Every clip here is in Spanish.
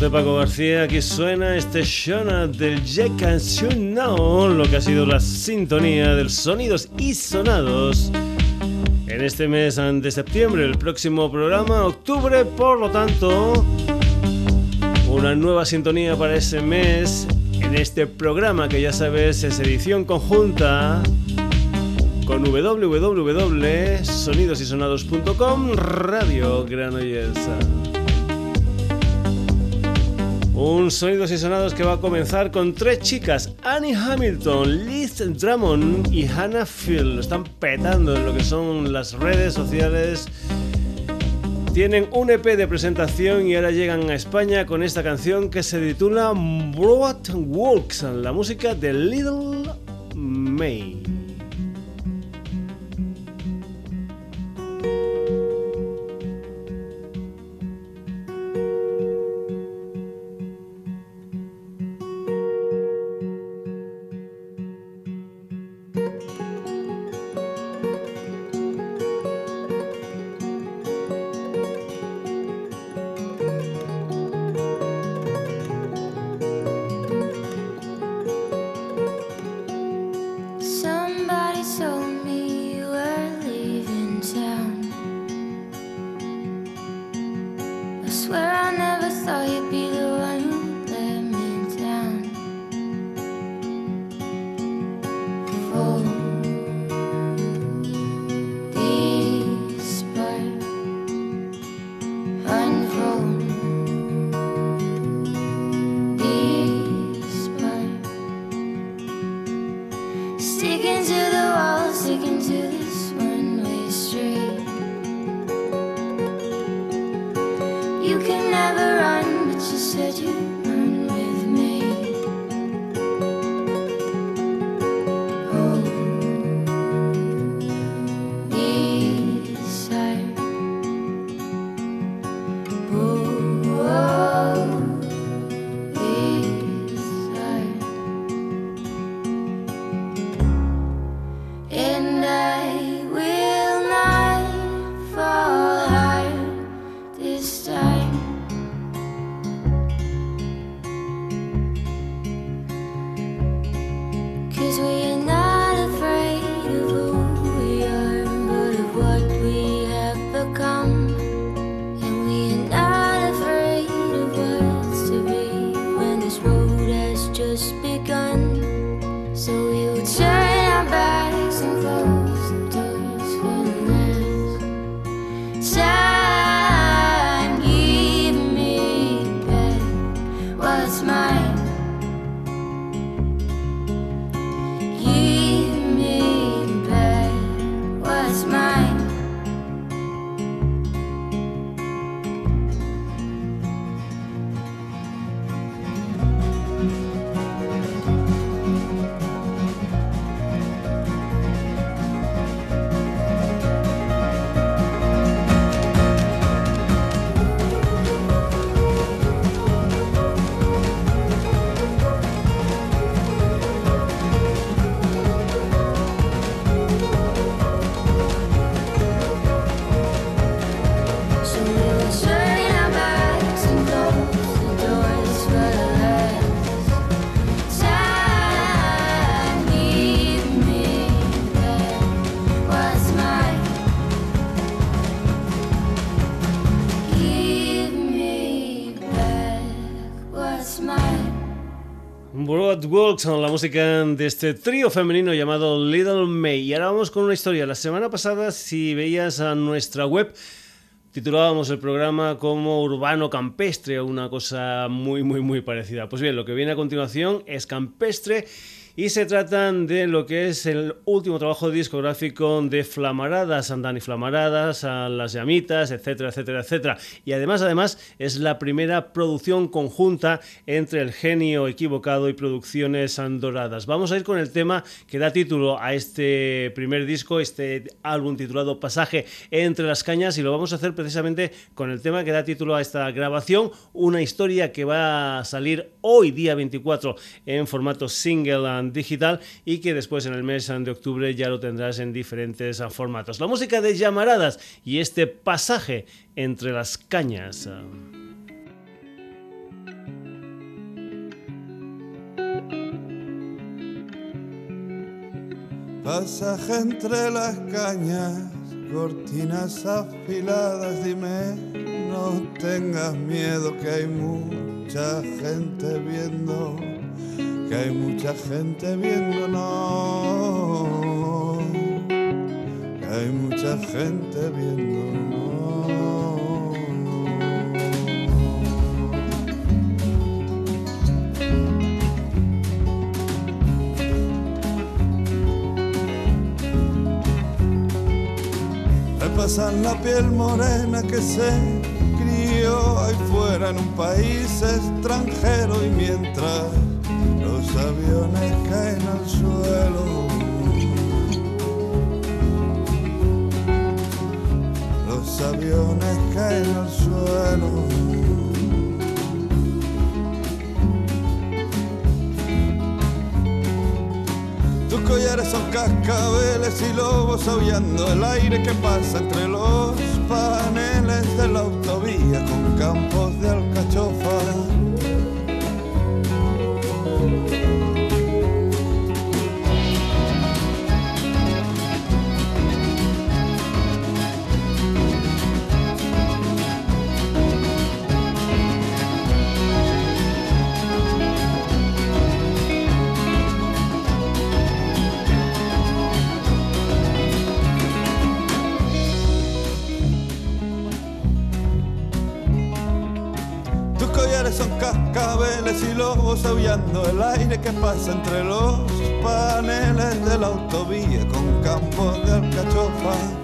De Paco García. Aquí suena este Shona del Jack and Now, lo que ha sido la sintonía de sonidos y sonados en este mes de septiembre. El próximo programa, octubre, por lo tanto, una nueva sintonía para ese mes en este programa que ya sabes es edición conjunta con www.sonidosysonados.com Radio Granollers. Un Sonidos y Sonados que va a comenzar con tres chicas, Annie Hamilton, Liz Drummond y Hannah Phil. Lo están petando en lo que son las redes sociales. Tienen un EP de presentación y ahora llegan a España con esta canción que se titula Broad Walks, la música de Little May. where I La música de este trío femenino llamado Little May. Y ahora vamos con una historia. La semana pasada, si veías a nuestra web, titulábamos el programa como urbano campestre una cosa muy, muy, muy parecida. Pues bien, lo que viene a continuación es campestre y se tratan de lo que es el último trabajo discográfico de Flamaradas, Andan y Flamaradas, a Las Llamitas, etcétera, etcétera, etcétera. Y además, además, es la primera producción conjunta entre El Genio Equivocado y Producciones Andoradas. Vamos a ir con el tema que da título a este primer disco, este álbum titulado Pasaje entre las cañas, y lo vamos a hacer precisamente con el tema que da título a esta grabación, una historia que va a salir hoy, día 24, en formato single digital y que después en el mes de octubre ya lo tendrás en diferentes formatos. La música de llamaradas y este pasaje entre las cañas. Pasaje entre las cañas, cortinas afiladas, dime, no tengas miedo que hay mucha gente viendo que hay mucha gente viéndonos, que hay mucha gente viéndonos. pasan la piel morena que se crió ahí fuera en un país extranjero y mientras aviones caen al suelo. Los aviones caen al suelo. collares son cascabeles y lobos aullando el aire que pasa entre los paneles de la autovía con campos de y lobos aullando el aire que pasa entre los paneles de la autovía con campos de alcachofa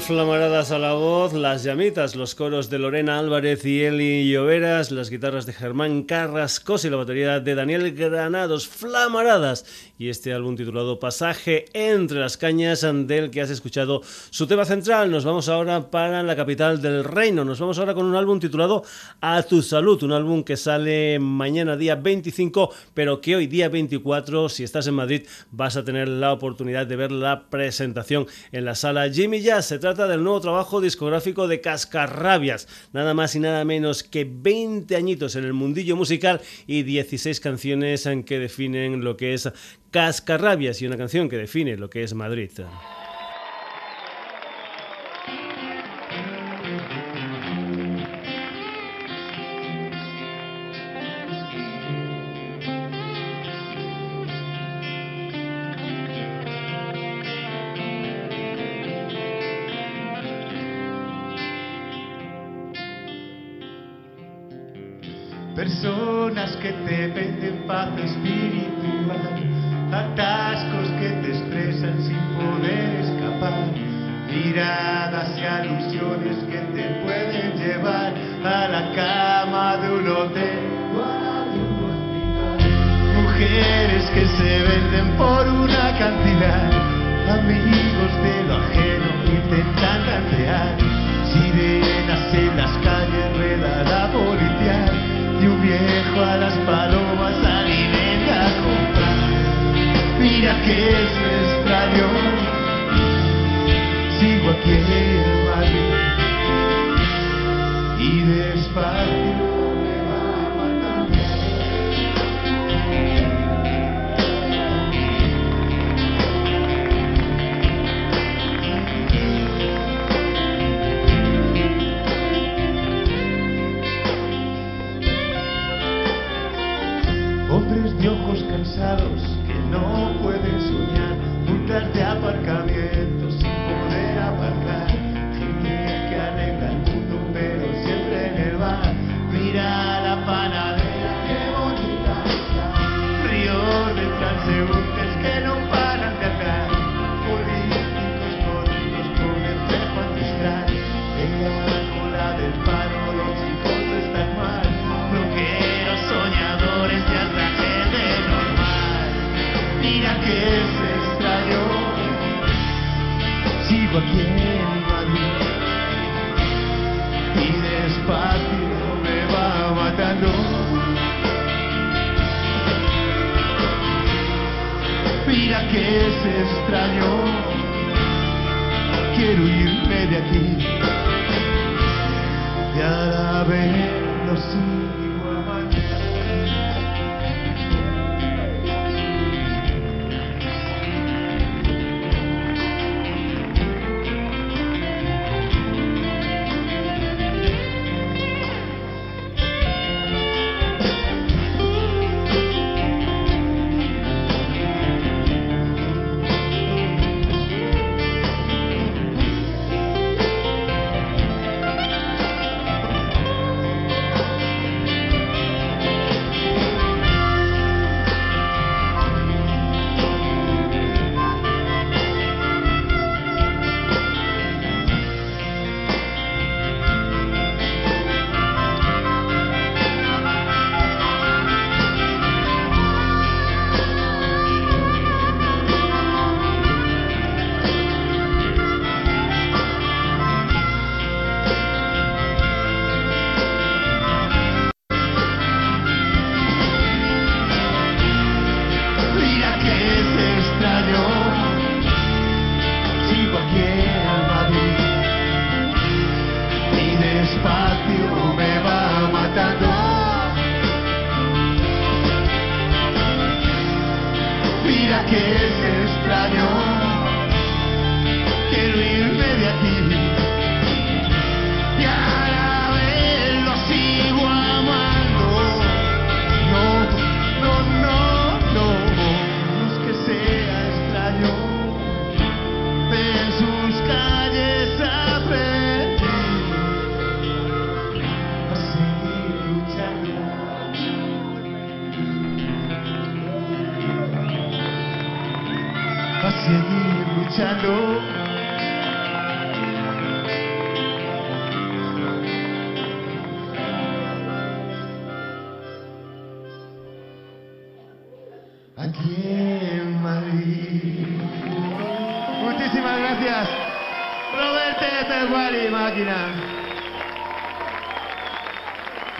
Flamaradas a la voz, las llamitas, los coros de Lorena Álvarez y Eli Lloveras, las guitarras de Germán Carrascos y la batería de Daniel Granados, Flamaradas. Y este álbum titulado Pasaje entre las cañas, del que has escuchado su tema central. Nos vamos ahora para la capital del reino. Nos vamos ahora con un álbum titulado A tu salud, un álbum que sale mañana día 25, pero que hoy día 24, si estás en Madrid, vas a tener la oportunidad de ver la presentación en la sala Jimmy se trata del nuevo trabajo discográfico de Cascarrabias, nada más y nada menos que 20 añitos en el mundillo musical y 16 canciones en que definen lo que es Cascarrabias y una canción que define lo que es Madrid. Alusiones que te pueden llevar a la cama de un hotel. Mujeres que se venden por una cantidad, amigos de lo ajeno intentan gantear, sirenas en las calles, reda la policía y un viejo a las palomas alimenta a comprar. Mira que es extraño, sigo aquí despacio y despacio me va matando. Hombres de ojos cansados aquí en Madrid. Muchísimas gracias. Roberto Teguari, máquina.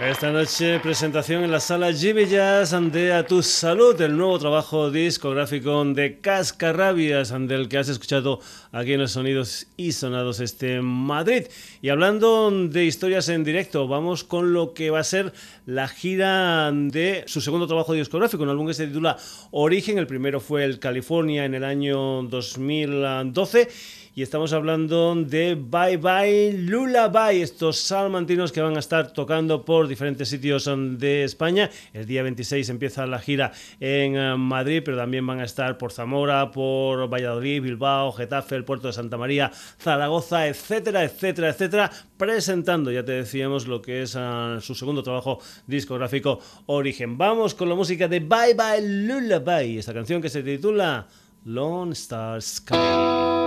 Esta noche presentación en la sala Jazz de A Tu Salud, el nuevo trabajo discográfico de Cascarrabias, del que has escuchado aquí en los sonidos y sonados este Madrid. Y hablando de historias en directo, vamos con lo que va a ser la gira de su segundo trabajo discográfico, un álbum que se titula Origen, el primero fue el California en el año 2012 y estamos hablando de Bye Bye Lullaby, estos salmantinos que van a estar tocando por diferentes sitios de España. El día 26 empieza la gira en eh, Madrid, pero también van a estar por Zamora, por Valladolid, Bilbao, Getafe, el puerto de Santa María, Zaragoza, etcétera, etcétera, etcétera, presentando, ya te decíamos, lo que es uh, su segundo trabajo discográfico Origen. Vamos con la música de Bye Bye Lullaby, esta canción que se titula Lone Star Sky.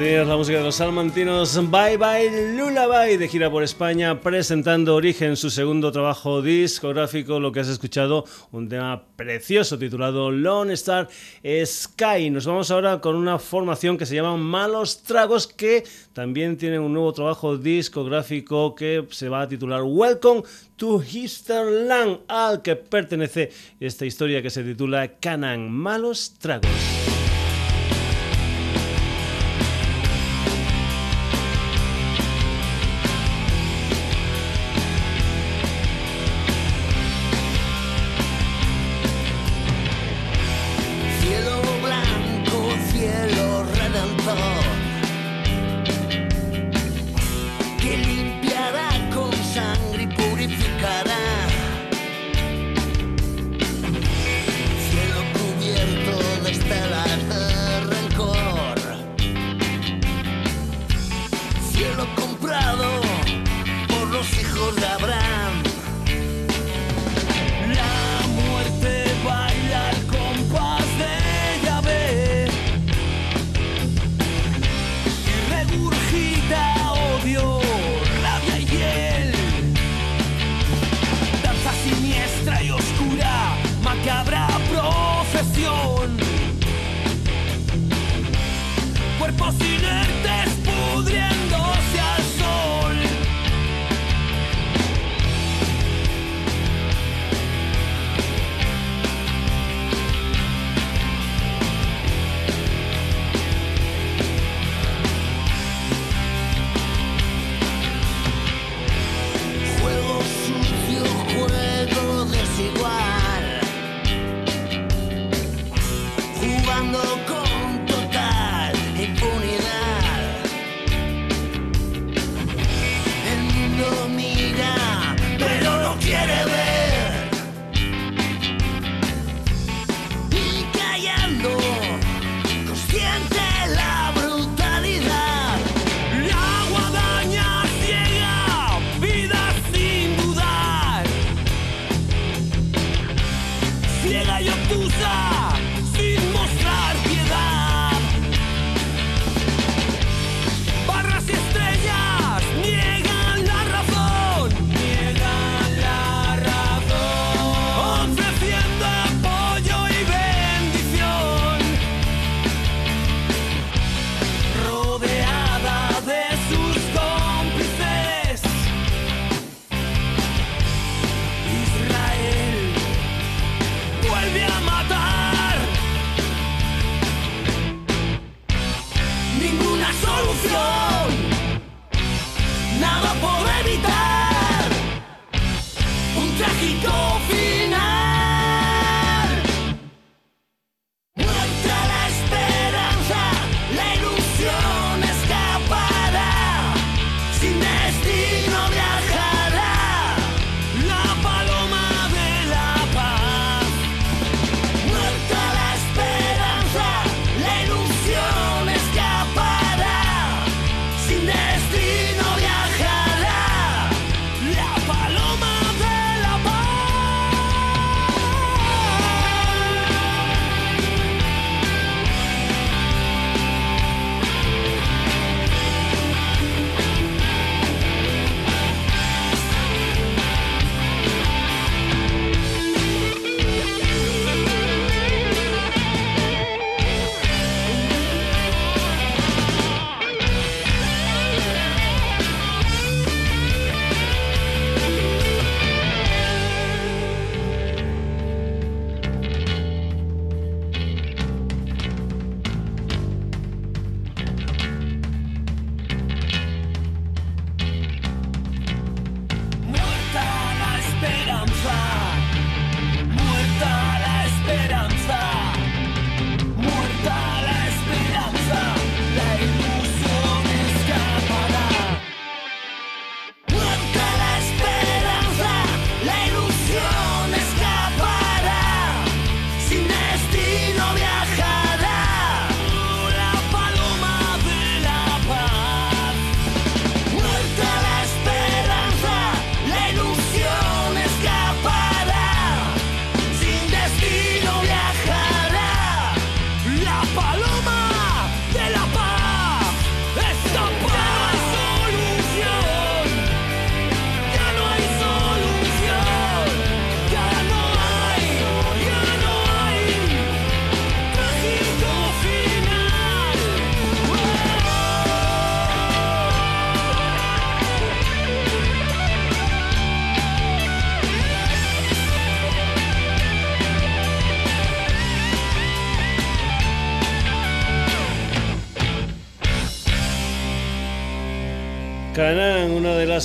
tenías la música de los salmantinos Bye Bye Lullaby de gira por España presentando Origen, su segundo trabajo discográfico, lo que has escuchado, un tema precioso titulado Lone Star Sky. Nos vamos ahora con una formación que se llama Malos Tragos que también tiene un nuevo trabajo discográfico que se va a titular Welcome to Histerland, al que pertenece esta historia que se titula Canan Malos Tragos.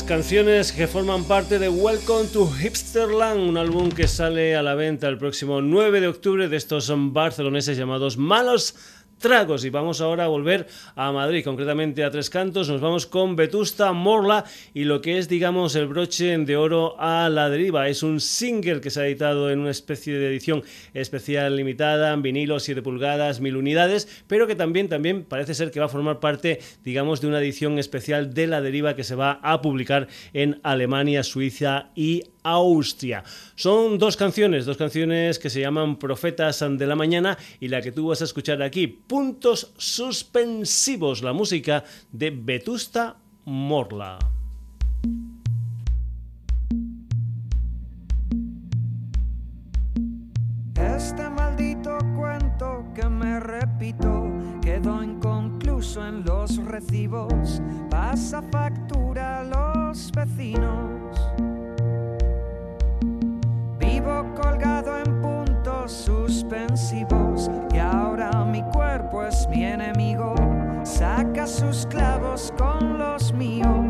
Canciones que forman parte de Welcome to Hipsterland, un álbum que sale a la venta el próximo 9 de octubre de estos barceloneses llamados Malos tragos. Y vamos ahora a volver a Madrid, concretamente a Tres Cantos, nos vamos con Vetusta Morla y lo que es digamos el broche de oro a la deriva, es un single que se ha editado en una especie de edición especial limitada, en vinilo 7 pulgadas, mil unidades, pero que también, también parece ser que va a formar parte digamos de una edición especial de la deriva que se va a publicar en Alemania, Suiza y Austria. Son dos canciones, dos canciones que se llaman Profetas de la Mañana y la que tú vas a escuchar aquí, Puntos Suspensivos, la música de Vetusta Morla. Este maldito cuento que me repito quedó inconcluso en los recibos, pasa factura a los vecinos. Y ahora mi cuerpo es mi enemigo, saca sus clavos con los míos.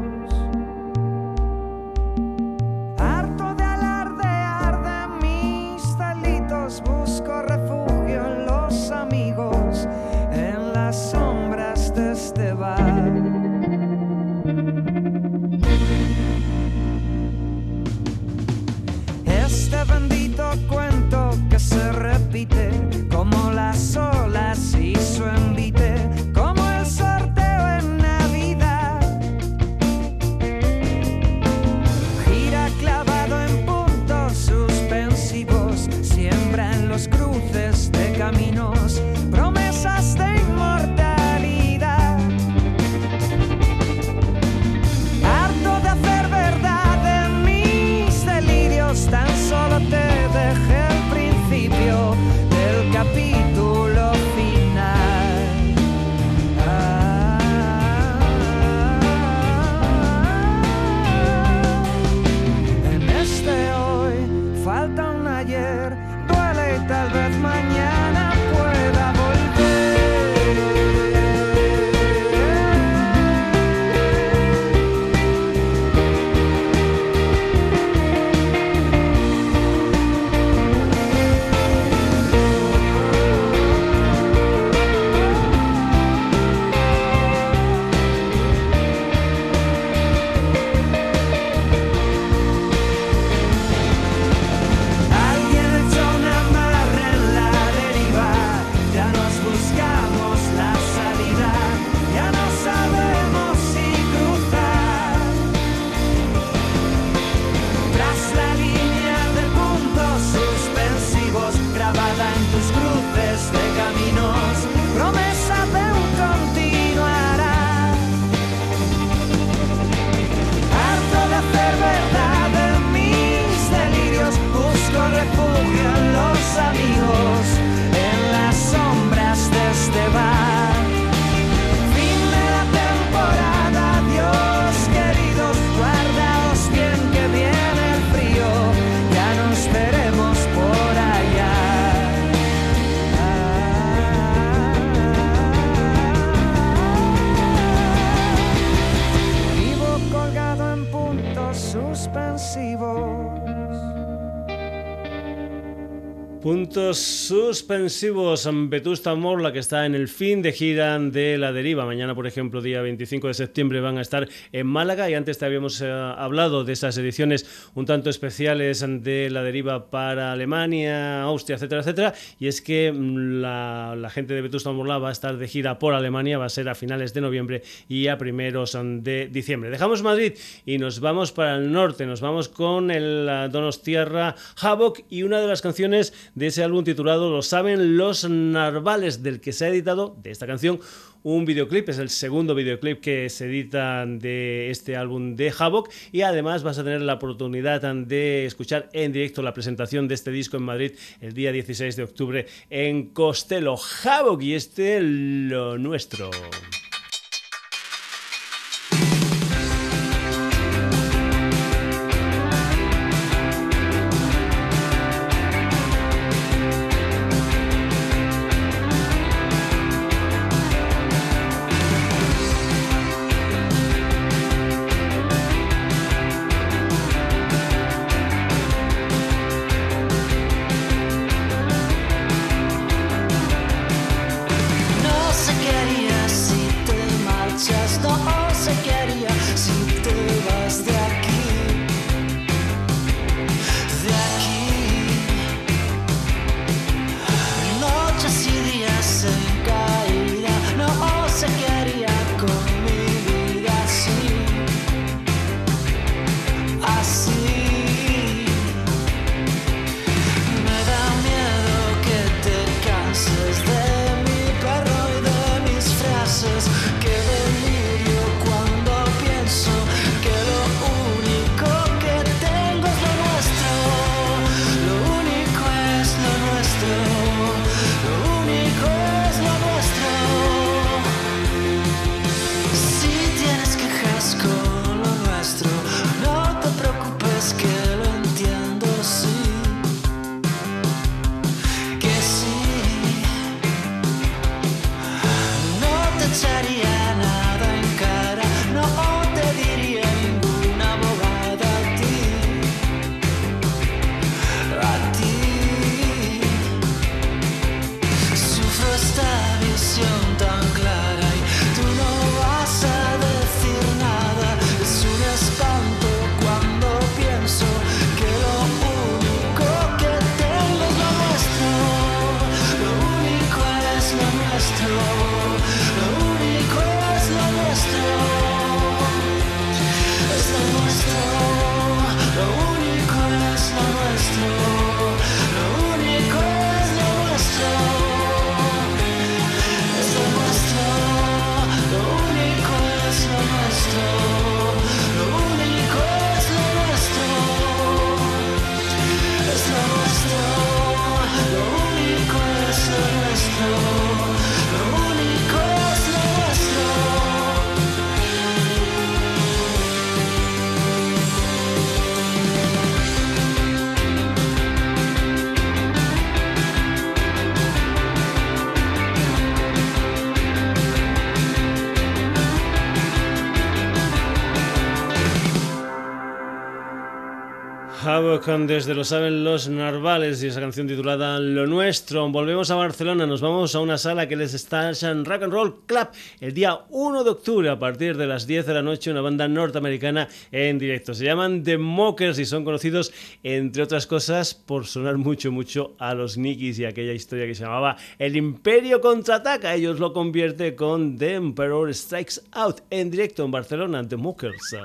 was suspensivos. Vetusta Morla, que está en el fin de gira de La Deriva. Mañana, por ejemplo, día 25 de septiembre, van a estar en Málaga. Y antes te habíamos eh, hablado de esas ediciones un tanto especiales de La Deriva para Alemania, Austria, etcétera, etcétera. Y es que mm, la, la gente de Vetusta Morla va a estar de gira por Alemania. Va a ser a finales de noviembre y a primeros mm, de diciembre. Dejamos Madrid y nos vamos para el norte. Nos vamos con el eh, Donostierra Havoc y una de las canciones de ese álbum titulado Lo saben los narvales, del que se ha editado de esta canción un videoclip, es el segundo videoclip que se edita de este álbum de Havoc y además vas a tener la oportunidad de escuchar en directo la presentación de este disco en Madrid el día 16 de octubre en Costello. Havoc y este lo nuestro. Desde lo saben los narvales y esa canción titulada Lo Nuestro. Volvemos a Barcelona, nos vamos a una sala que les está en Rock and Roll Club el día 1 de octubre a partir de las 10 de la noche, una banda norteamericana en directo. Se llaman The Mockers y son conocidos, entre otras cosas, por sonar mucho, mucho a los Nikis y aquella historia que se llamaba El Imperio contraataca. Ellos lo convierte con The Emperor Strikes Out en directo en Barcelona, The Mockers.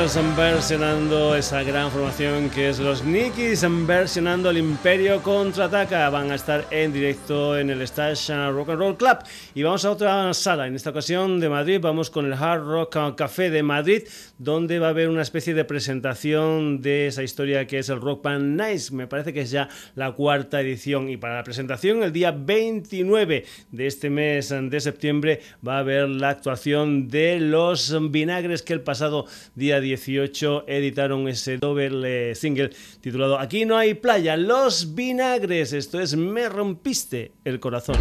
Mockers versionando esa gran formación que es los Nikis versionando el Imperio Contraataca. Van a estar en directo en el Stash Rock and Roll Club. Y vamos a otra sala, en esta ocasión de Madrid. Vamos con el Hard Rock Café de Madrid, donde va a haber una especie de presentación de esa historia que es el Rock Band Nice. Me parece que es ya la cuarta edición. Y para la presentación, el día 29 de este mes de septiembre, va a haber la actuación de los vinagres que el pasado día 18 editaron ese doble single titulado Aquí no hay playa, los vinagres. Esto es Me rompiste el corazón.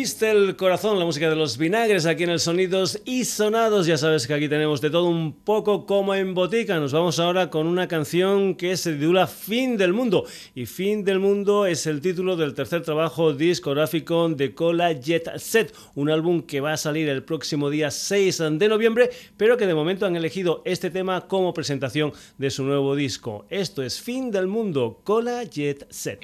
Rompiste el corazón, la música de los vinagres aquí en el Sonidos y Sonados. Ya sabes que aquí tenemos de todo un poco como en botica. Nos vamos ahora con una canción que se titula Fin del Mundo. Y Fin del Mundo es el título del tercer trabajo discográfico de Cola Jet Set, un álbum que va a salir el próximo día 6 de noviembre, pero que de momento han elegido este tema como presentación de su nuevo disco. Esto es Fin del Mundo, Cola Jet Set.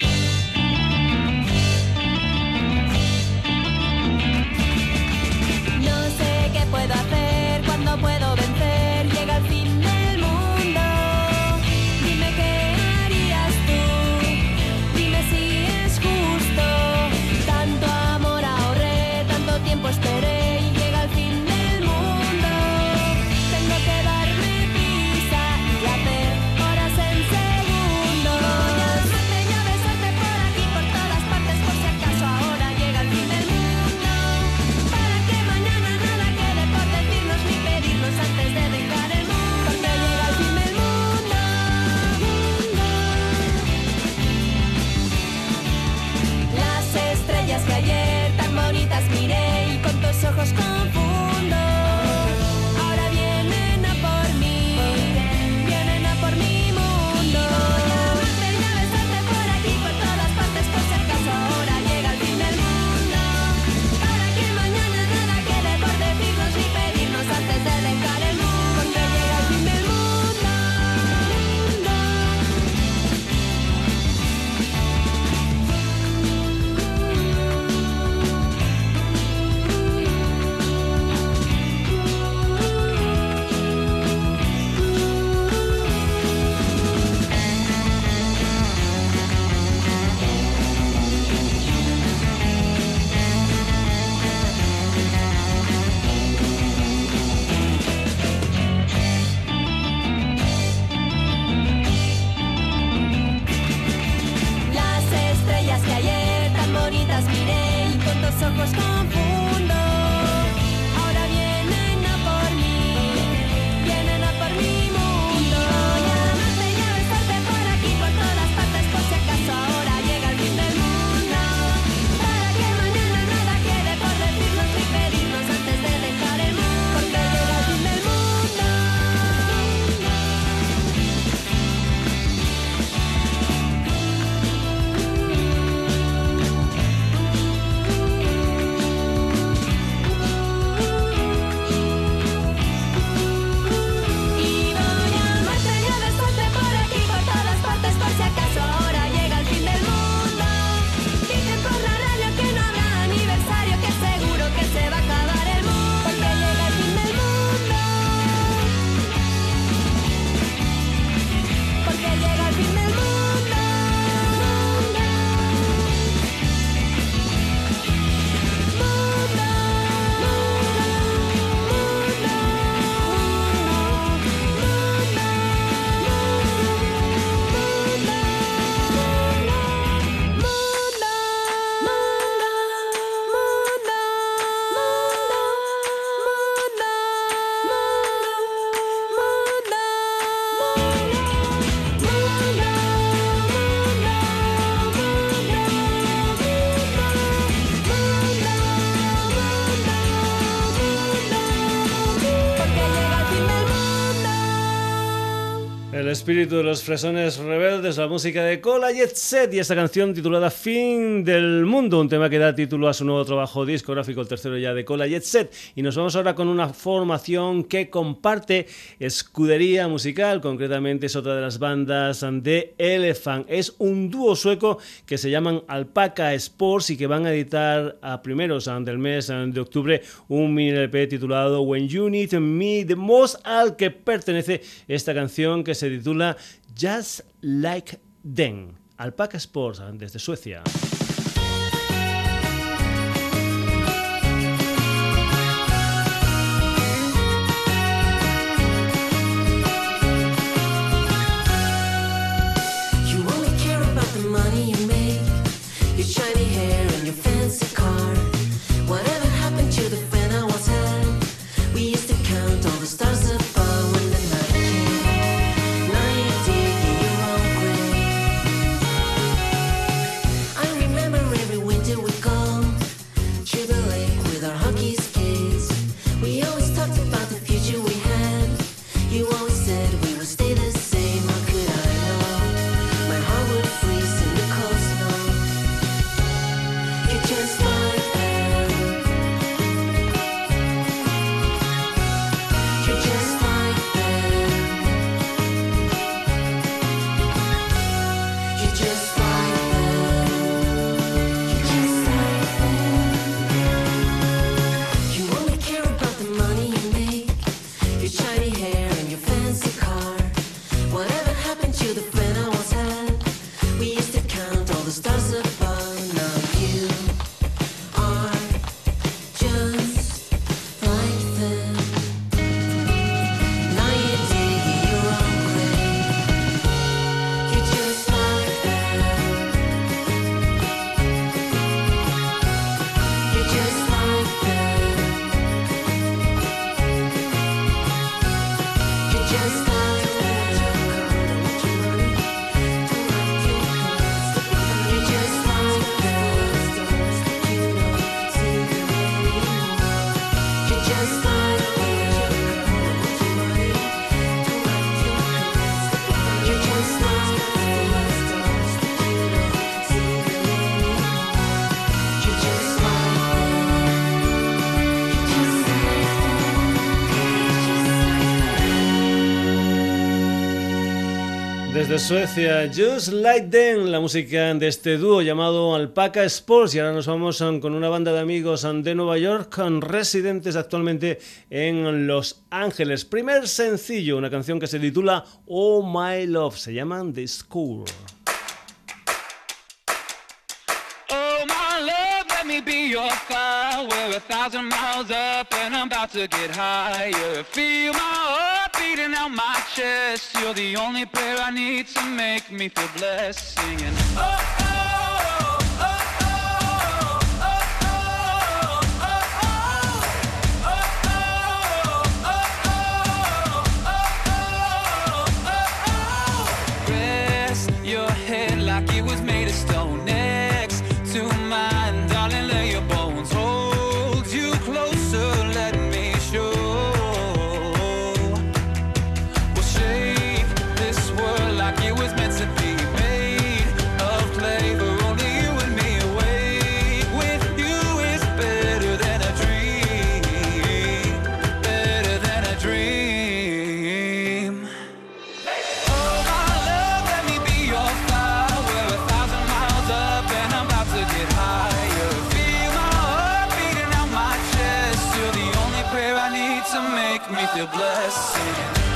Espíritu de los fresones rebeldes, la música de Cola Jet Set y esta canción titulada Fin del Mundo, un tema que da título a su nuevo trabajo discográfico, el tercero ya de Cola Jet Set. Y nos vamos ahora con una formación que comparte escudería musical, concretamente es otra de las bandas de Elephant. Es un dúo sueco que se llaman Alpaca Sports y que van a editar a primeros del mes de octubre un mini LP titulado When You Need Me the Most, al que pertenece esta canción que se titula Just Like Them. Alpaca Sports desde Suecia. Suecia, Just Like Them, la música de este dúo llamado Alpaca Sports. Y ahora nos vamos um, con una banda de amigos um, de Nueva York, con residentes actualmente en Los Ángeles. Primer sencillo, una canción que se titula Oh My Love, se llaman The School. Oh my love, let me be your fire. We're a thousand miles up and I'm about to get higher. Feel my heart. beating out my chest. You're the only prayer I need to make me feel blessed. Singing. Oh, oh. your blessing.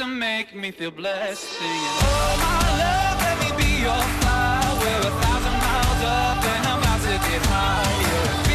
to make me feel blessed. Singing, Oh my love, let me be your flower. We're a thousand miles up and I'm about to get higher.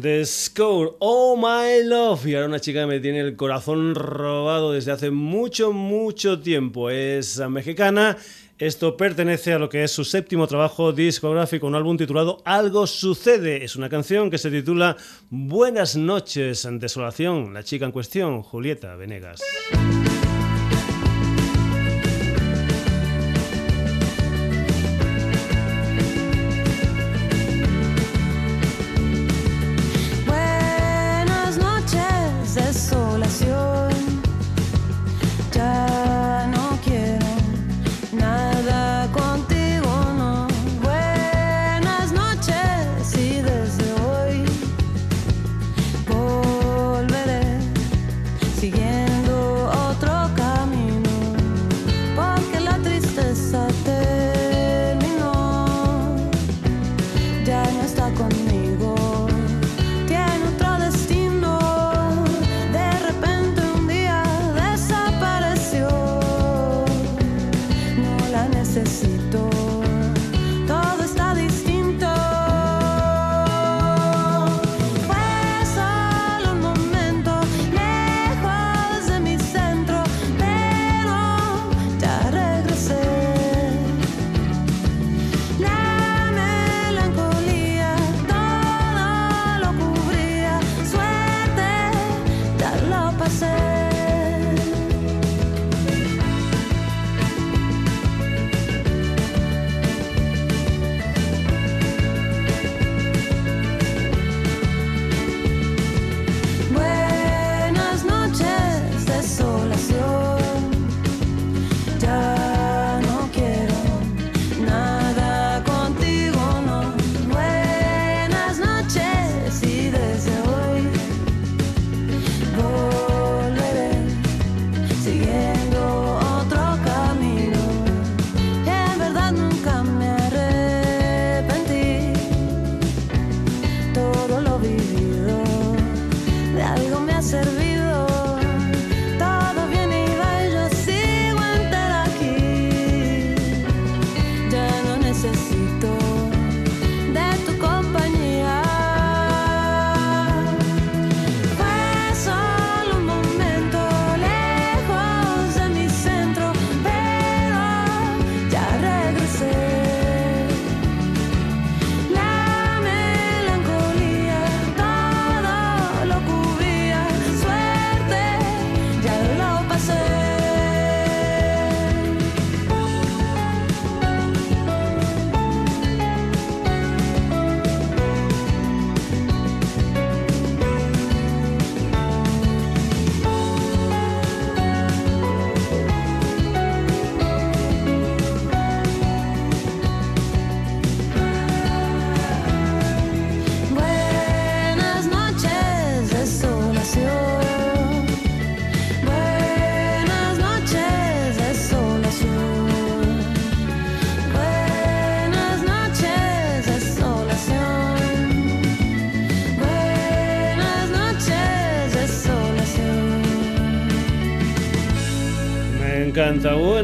The Score, Oh My Love. Y ahora una chica que me tiene el corazón robado desde hace mucho, mucho tiempo. Es mexicana. Esto pertenece a lo que es su séptimo trabajo discográfico, un álbum titulado Algo sucede. Es una canción que se titula Buenas noches, desolación. La chica en cuestión, Julieta Venegas.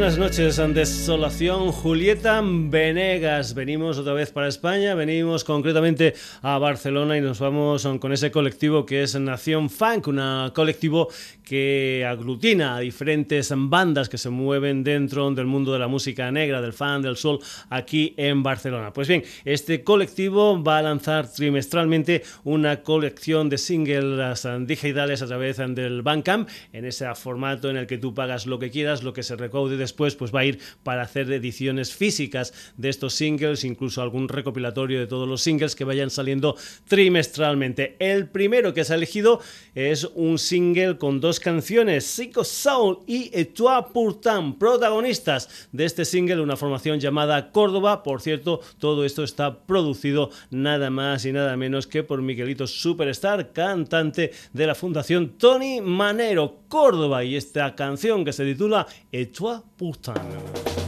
Buenas noches, Desolación. Julieta Venegas. Venimos otra vez para España, venimos concretamente a Barcelona y nos vamos con ese colectivo que es Nación Funk, un colectivo que aglutina a diferentes bandas que se mueven dentro del mundo de la música negra, del fan, del soul, aquí en Barcelona. Pues bien, este colectivo va a lanzar trimestralmente una colección de singles digitales a través del Bandcamp, en ese formato en el que tú pagas lo que quieras, lo que se recaude después pues va a ir para hacer ediciones físicas de estos singles, incluso algún recopilatorio de todos los singles que vayan saliendo trimestralmente. El primero que se ha elegido es un single con dos canciones, Psycho Soul y Toi Pourtant, protagonistas de este single, una formación llamada Córdoba. Por cierto, todo esto está producido nada más y nada menos que por Miguelito Superstar, cantante de la Fundación Tony Manero, Córdoba, y esta canción que se titula Et toi pourtant.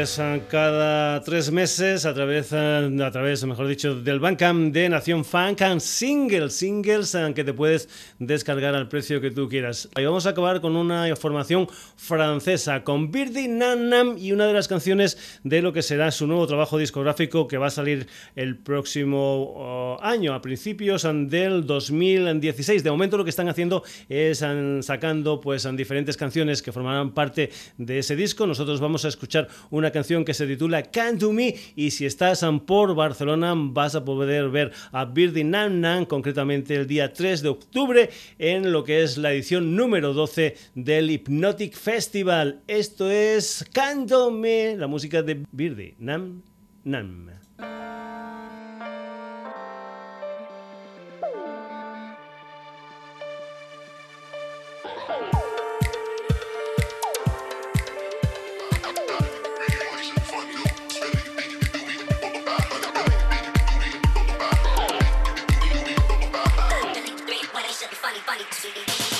Eh, cada tres meses a través, eh, a través, mejor dicho, del Bandcamp de Nación Funk and Singles, singles eh, que te puedes descargar al precio que tú quieras. Ahí vamos a acabar con una formación francesa, con Birdie Nam Nam y una de las canciones de lo que será su nuevo trabajo discográfico que va a salir el próximo oh, año, a principios eh, del 2016. De momento lo que están haciendo es eh, sacando pues en diferentes canciones que formarán parte de ese disco. Nosotros vamos a escuchar una canción que se titula Can't Do Me y si estás um, por Barcelona vas a poder ver a Birdie Nam Nam concretamente el día 3 de octubre en lo que es la edición número 12 del Hypnotic Festival. Esto es Can't Do Me, la música de Birdie Nam Nam. Galaxy.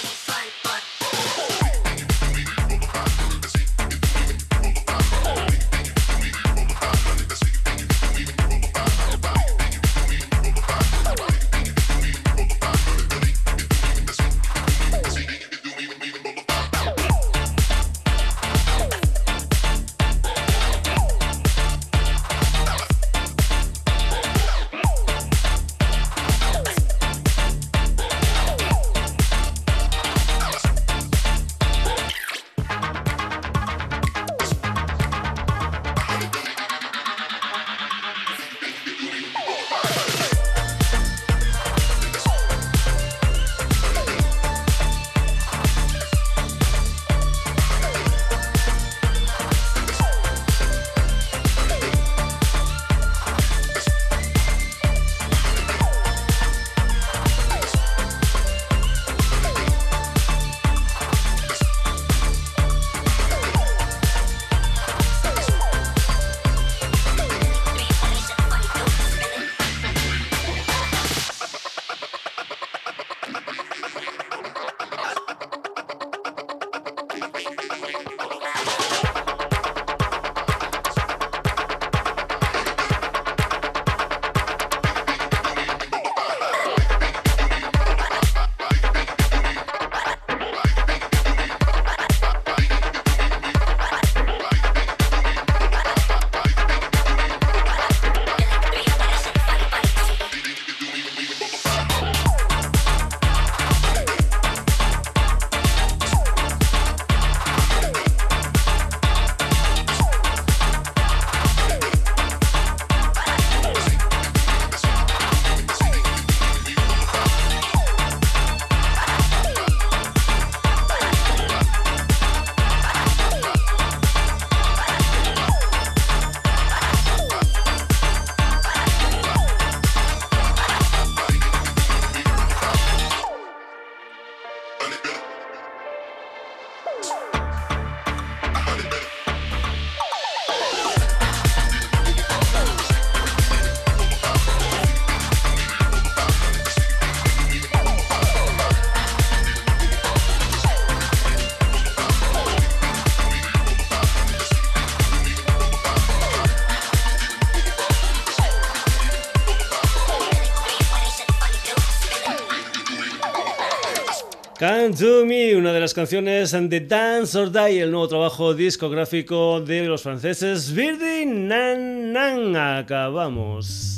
Canciones de Dance or Die, el nuevo trabajo discográfico de los franceses Birdie Nan Nan. Acabamos.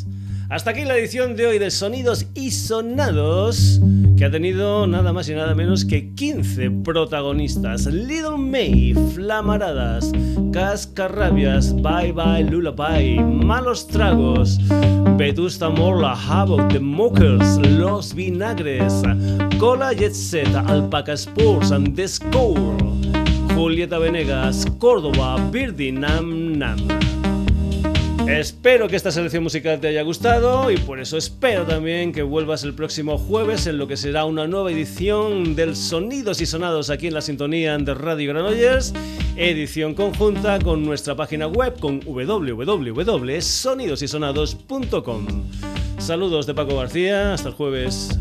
Hasta aquí la edición de hoy de Sonidos y Sonados, que ha tenido nada más y nada menos que 15 protagonistas. Little May, Flamaradas, Cascarrabias, Bye Bye Lullaby, Malos Tragos, Vetusta Morla, Havoc, The Mockers, Los Vinagres, Cola Jet Set, Alpaca Sports and The Score, Julieta Venegas, Córdoba, Birdie Nam Nam. Espero que esta selección musical te haya gustado y por eso espero también que vuelvas el próximo jueves en lo que será una nueva edición del Sonidos y Sonados aquí en la sintonía de Radio Granollers, edición conjunta con nuestra página web con www.sonidosysonados.com. Saludos de Paco García, hasta el jueves.